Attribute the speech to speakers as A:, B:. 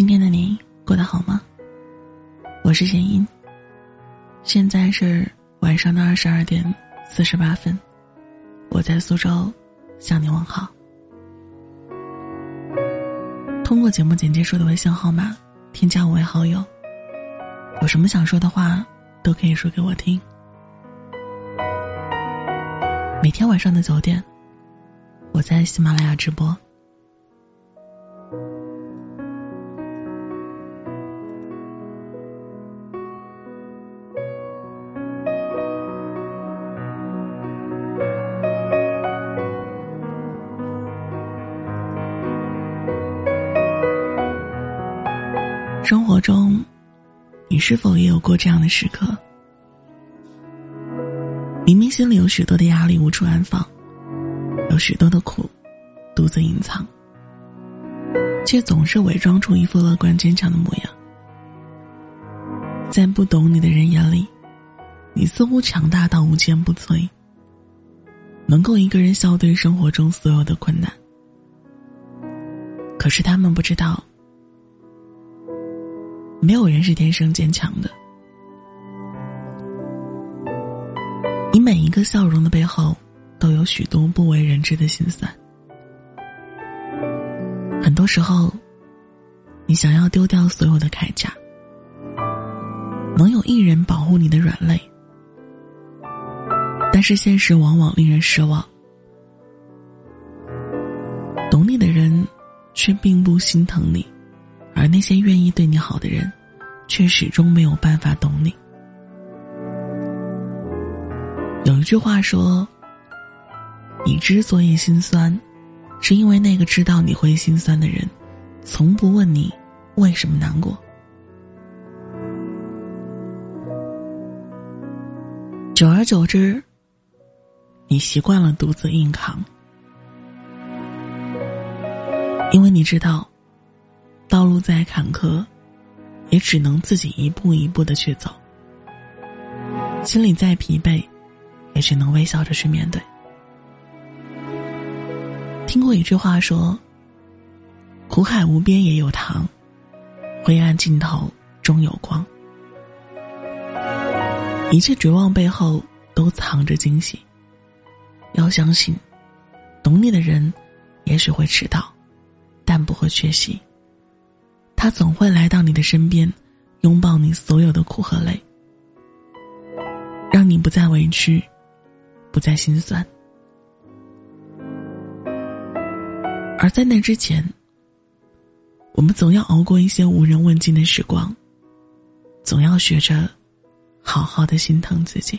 A: 今天的你过得好吗？我是贤音。现在是晚上的二十二点四十八分，我在苏州向你问好。通过节目简介说的微信号码添加我为好友，有什么想说的话都可以说给我听。每天晚上的九点，我在喜马拉雅直播。生活中，你是否也有过这样的时刻？明明心里有许多的压力无处安放，有许多的苦独自隐藏，却总是伪装出一副乐观坚强的模样。在不懂你的人眼里，你似乎强大到无坚不摧，能够一个人笑对生活中所有的困难。可是他们不知道。没有人是天生坚强的。你每一个笑容的背后，都有许多不为人知的心酸。很多时候，你想要丢掉所有的铠甲，能有一人保护你的软肋，但是现实往往令人失望。懂你的人，却并不心疼你。而那些愿意对你好的人，却始终没有办法懂你。有一句话说：“你之所以心酸，是因为那个知道你会心酸的人，从不问你为什么难过。”久而久之，你习惯了独自硬扛，因为你知道。道路再坎坷，也只能自己一步一步的去走。心里再疲惫，也只能微笑着去面对。听过一句话说：“苦海无边也有糖，灰暗尽头终有光。”一切绝望背后都藏着惊喜。要相信，懂你的人，也许会迟到，但不会缺席。他总会来到你的身边，拥抱你所有的苦和累，让你不再委屈，不再心酸。而在那之前，我们总要熬过一些无人问津的时光，总要学着好好的心疼自己。